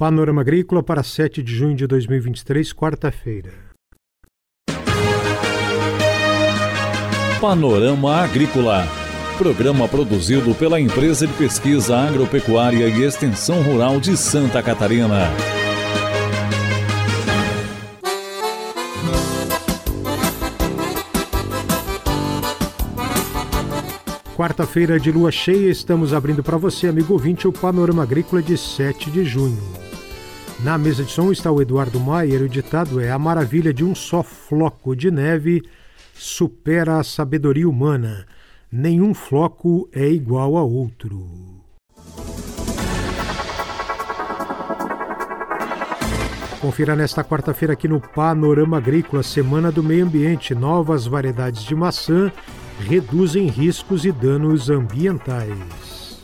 Panorama Agrícola para 7 de junho de 2023, quarta-feira. Panorama Agrícola. Programa produzido pela Empresa de Pesquisa Agropecuária e Extensão Rural de Santa Catarina. Quarta-feira de lua cheia, estamos abrindo para você, amigo ouvinte, o Panorama Agrícola de 7 de junho. Na mesa de som está o Eduardo Maier o ditado é: A maravilha de um só floco de neve supera a sabedoria humana. Nenhum floco é igual a outro. Confira nesta quarta-feira aqui no Panorama Agrícola, Semana do Meio Ambiente, novas variedades de maçã reduzem riscos e danos ambientais.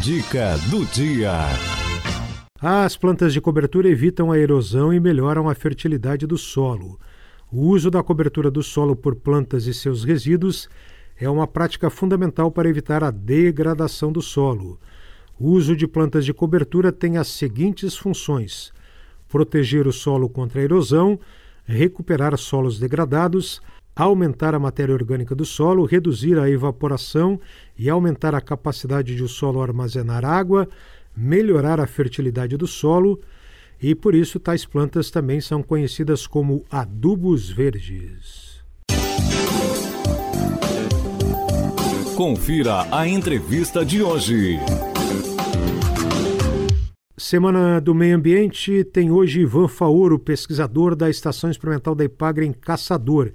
Dica do dia. As plantas de cobertura evitam a erosão e melhoram a fertilidade do solo. O uso da cobertura do solo por plantas e seus resíduos é uma prática fundamental para evitar a degradação do solo. O uso de plantas de cobertura tem as seguintes funções: proteger o solo contra a erosão, recuperar solos degradados, aumentar a matéria orgânica do solo, reduzir a evaporação e aumentar a capacidade de o solo armazenar água, melhorar a fertilidade do solo e por isso tais plantas também são conhecidas como adubos verdes. Confira a entrevista de hoje. Semana do Meio Ambiente tem hoje Ivan Faoro, pesquisador da Estação Experimental da Ipagre em Caçador.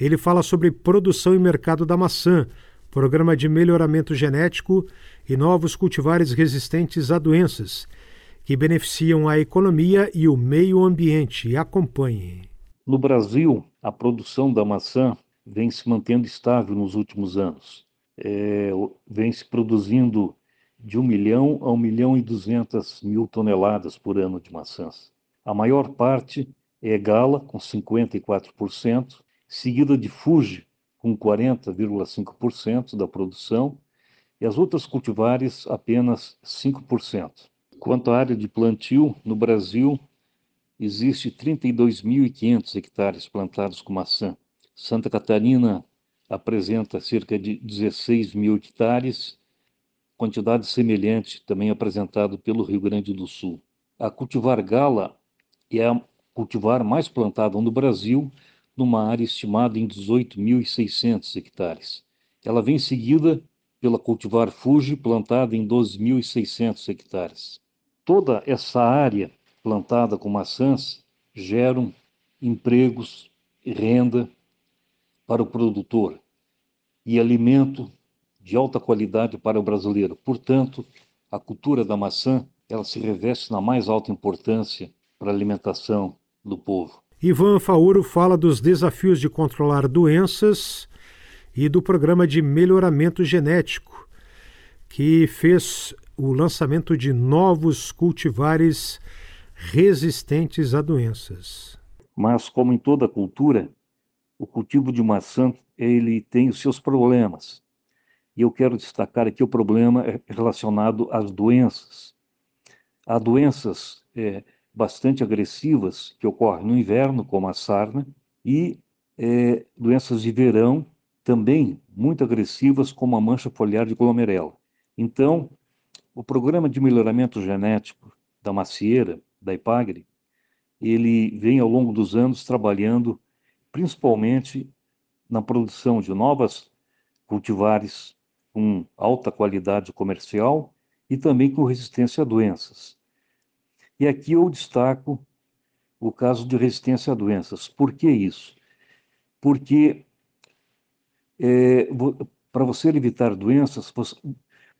Ele fala sobre produção e mercado da maçã, programa de melhoramento genético e novos cultivares resistentes a doenças, que beneficiam a economia e o meio ambiente. Acompanhe. No Brasil, a produção da maçã vem se mantendo estável nos últimos anos. É, vem se produzindo de 1 milhão a 1 milhão e 200 mil toneladas por ano de maçãs. A maior parte é gala, com 54%, seguida de Fuji, com 40,5% da produção, e as outras cultivares apenas 5%. Quanto à área de plantio, no Brasil existe 32.500 hectares plantados com maçã. Santa Catarina apresenta cerca de 16 mil hectares, quantidade semelhante também apresentado pelo Rio Grande do Sul. A cultivar gala é a cultivar mais plantada no Brasil, numa área estimada em 18.600 hectares. Ela vem seguida pela cultivar Fuji, plantada em 12.600 hectares. Toda essa área plantada com maçãs geram empregos e renda para o produtor e alimento de alta qualidade para o brasileiro. Portanto, a cultura da maçã ela se reveste na mais alta importância para a alimentação do povo. Ivan Fauro fala dos desafios de controlar doenças e do programa de melhoramento genético, que fez o lançamento de novos cultivares resistentes a doenças. Mas, como em toda cultura, o cultivo de maçã ele tem os seus problemas. E eu quero destacar aqui o problema relacionado às doenças. Há doenças é, bastante agressivas que ocorrem no inverno, como a sarna, e é, doenças de verão também muito agressivas, como a mancha foliar de glomerela. Então, o programa de melhoramento genético da macieira, da Ipagre, ele vem ao longo dos anos trabalhando principalmente na produção de novas cultivares com alta qualidade comercial e também com resistência a doenças. E aqui eu destaco o caso de resistência a doenças. Por que isso? Porque é, para você evitar doenças, você,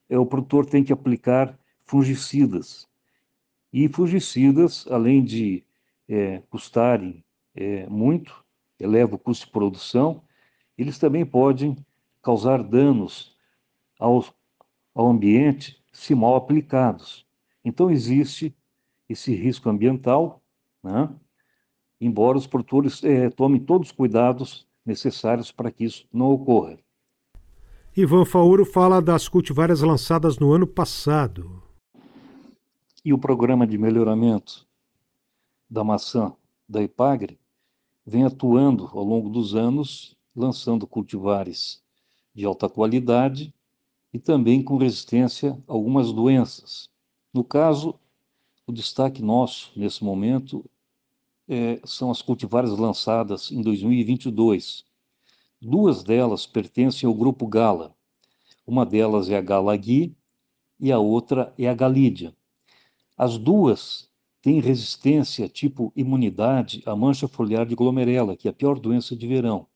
é, o produtor tem que aplicar fungicidas. E fungicidas, além de é, custarem é, muito, eleva o custo de produção, eles também podem causar danos ao, ao ambiente se mal aplicados. Então, existe esse risco ambiental, né? embora os produtores é, tomem todos os cuidados necessários para que isso não ocorra. Ivan Fauro fala das cultivares lançadas no ano passado. E o programa de melhoramento da maçã da Ipagre vem atuando ao longo dos anos, lançando cultivares de alta qualidade e também com resistência a algumas doenças. No caso, o destaque nosso nesse momento é, são as cultivares lançadas em 2022. Duas delas pertencem ao grupo Gala. Uma delas é a Gala Gui e a outra é a Galídia. As duas têm resistência tipo imunidade à mancha foliar de glomerela, que é a pior doença de verão.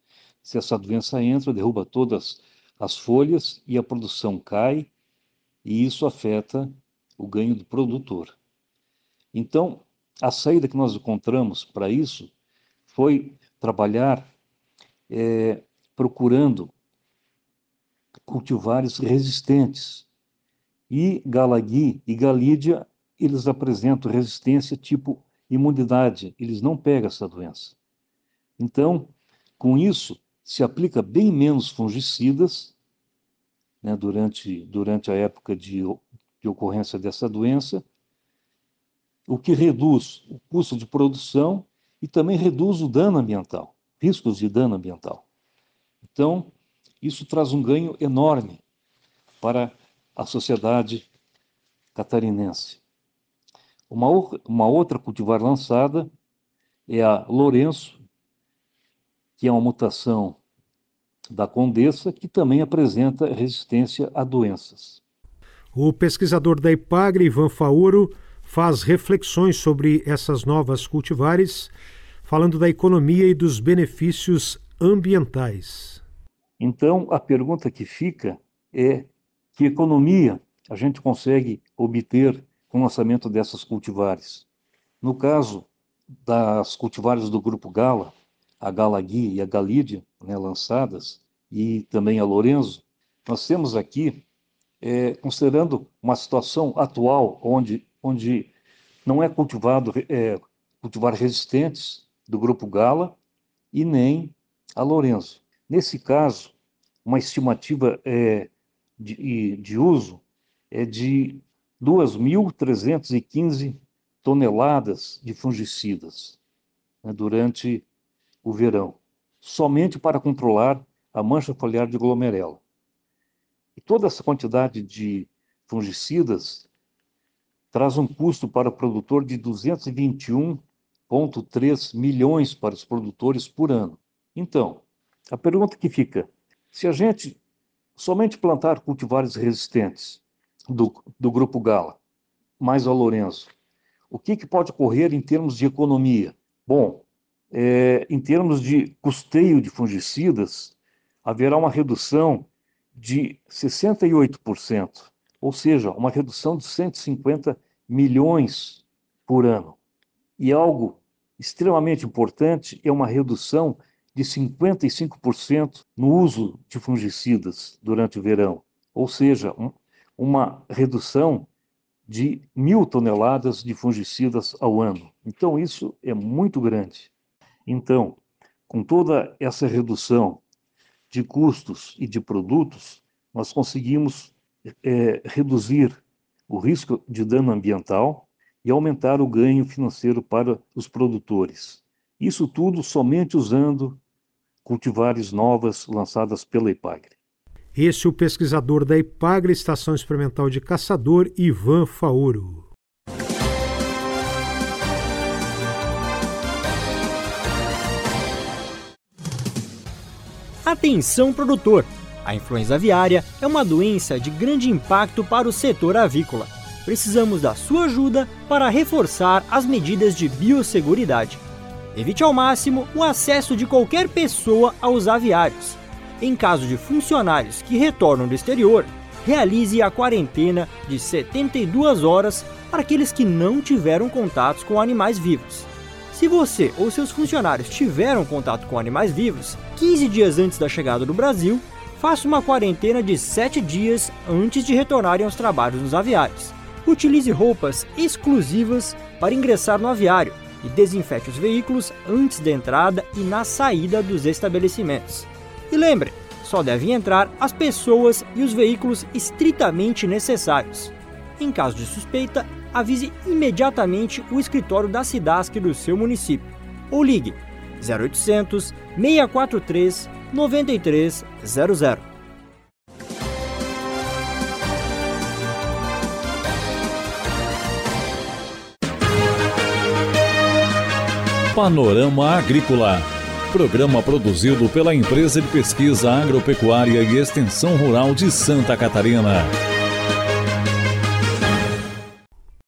Se essa doença entra, derruba todas as folhas e a produção cai, e isso afeta o ganho do produtor. Então, a saída que nós encontramos para isso foi trabalhar é, procurando cultivares resistentes. E Galagui e Galídia, eles apresentam resistência tipo imunidade, eles não pegam essa doença. Então, com isso, se aplica bem menos fungicidas né, durante, durante a época de, de ocorrência dessa doença, o que reduz o custo de produção e também reduz o dano ambiental, riscos de dano ambiental. Então, isso traz um ganho enorme para a sociedade catarinense. Uma, uma outra cultivar lançada é a Lourenço, que é uma mutação da condessa, que também apresenta resistência a doenças. O pesquisador da IPAGRE, Ivan Fauro, faz reflexões sobre essas novas cultivares, falando da economia e dos benefícios ambientais. Então, a pergunta que fica é que economia a gente consegue obter com o lançamento dessas cultivares. No caso das cultivares do grupo Gala, a Galagui e a Galídia, né, lançadas, e também a Lorenzo, nós temos aqui, é, considerando uma situação atual onde, onde não é cultivado é, cultivar resistentes do grupo Gala e nem a Lorenzo. Nesse caso, uma estimativa é, de, de uso é de 2.315 toneladas de fungicidas né, durante o verão, somente para controlar a mancha foliar de glomerela. E toda essa quantidade de fungicidas traz um custo para o produtor de 221,3 milhões para os produtores por ano. Então, a pergunta que fica: se a gente somente plantar cultivares resistentes do, do grupo Gala, mais a Lourenço, o que, que pode ocorrer em termos de economia? Bom, é, em termos de custeio de fungicidas, haverá uma redução de 68%, ou seja, uma redução de 150 milhões por ano. E algo extremamente importante é uma redução de 55% no uso de fungicidas durante o verão, ou seja, um, uma redução de mil toneladas de fungicidas ao ano. Então, isso é muito grande. Então, com toda essa redução de custos e de produtos, nós conseguimos é, reduzir o risco de dano ambiental e aumentar o ganho financeiro para os produtores. Isso tudo somente usando cultivares novas lançadas pela IPAGRE. Esse é o pesquisador da IPAGRE, Estação Experimental de Caçador, Ivan Fauro. Atenção produtor! A influenza aviária é uma doença de grande impacto para o setor avícola. Precisamos da sua ajuda para reforçar as medidas de biosseguridade. Evite ao máximo o acesso de qualquer pessoa aos aviários. Em caso de funcionários que retornam do exterior, realize a quarentena de 72 horas para aqueles que não tiveram contatos com animais vivos. Se você ou seus funcionários tiveram contato com animais vivos 15 dias antes da chegada do Brasil, faça uma quarentena de 7 dias antes de retornarem aos trabalhos nos aviários. Utilize roupas exclusivas para ingressar no aviário e desinfete os veículos antes da entrada e na saída dos estabelecimentos. E lembre, só devem entrar as pessoas e os veículos estritamente necessários. Em caso de suspeita, avise imediatamente o escritório da SIDASC do seu município ou ligue 0800 643 9300. Panorama Agrícola. Programa produzido pela Empresa de Pesquisa Agropecuária e Extensão Rural de Santa Catarina.